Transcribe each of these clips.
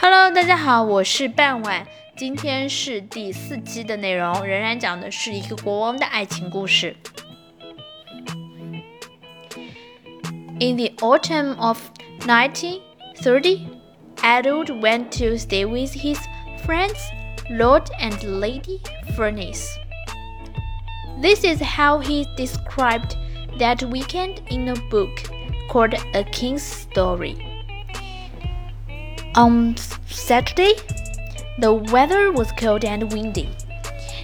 Hello，大家好，我是半晚。今天是第四期的内容，仍然讲的是一个国王的爱情故事。In the autumn of 1930, Edward went to stay with his friends, Lord and Lady Furnace. This is how he described that weekend in a book called A King's Story. On Saturday, the weather was cold and windy.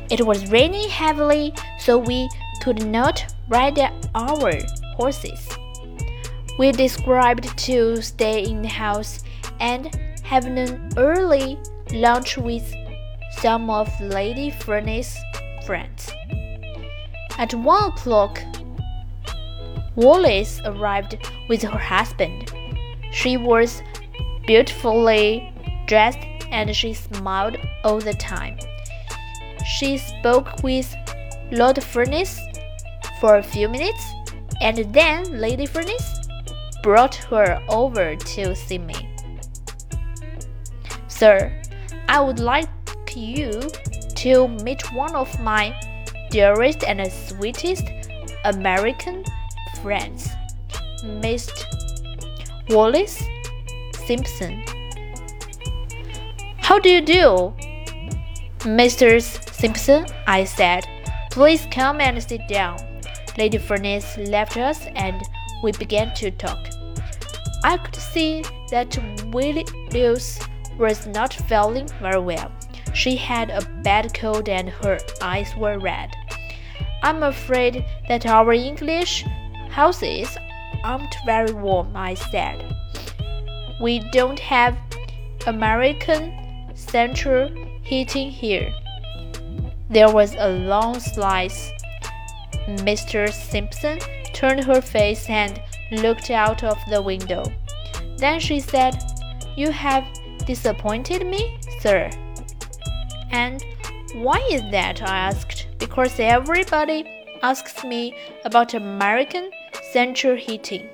It was raining heavily, so we could not ride our horses. We described to stay in the house and have an early lunch with some of Lady Furness's friends. At one o'clock, Wallis arrived with her husband. She was beautifully dressed and she smiled all the time. She spoke with Lord Furness for a few minutes and then Lady Furness brought her over to see me. Sir, I would like you to meet one of my dearest and sweetest American friends, Mr. Wallis Simpson. How do you do? Mr. Simpson, I said. Please come and sit down. Lady Furness left us and we began to talk. I could see that Wallis was not feeling very well. She had a bad cold and her eyes were red. I'm afraid that our English houses aren't very warm, I said. We don't have American central heating here. There was a long silence. Mr. Simpson turned her face and looked out of the window. Then she said, You have disappointed me, sir. And why is that? I asked. Because everybody asks me about American central heating.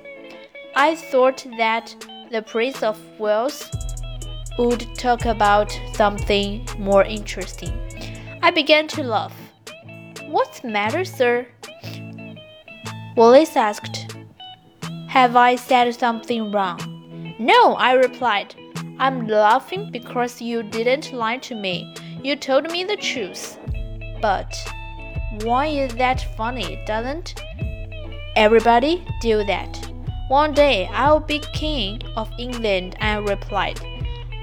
I thought that the Prince of Wales would talk about something more interesting. I began to laugh. What's the matter, sir? Wallis asked. Have I said something wrong? No, I replied. I'm laughing because you didn't lie to me. You told me the truth. But why is that funny? Doesn't everybody do that? One day I'll be king of England, I replied,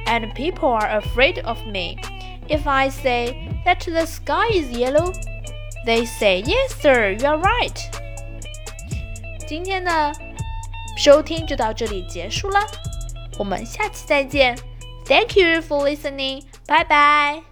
and people are afraid of me. If I say that the sky is yellow, they say, Yes, sir, you're right. 今天的收听就到这里结束了，我们下期再见。Thank you for listening. Bye bye.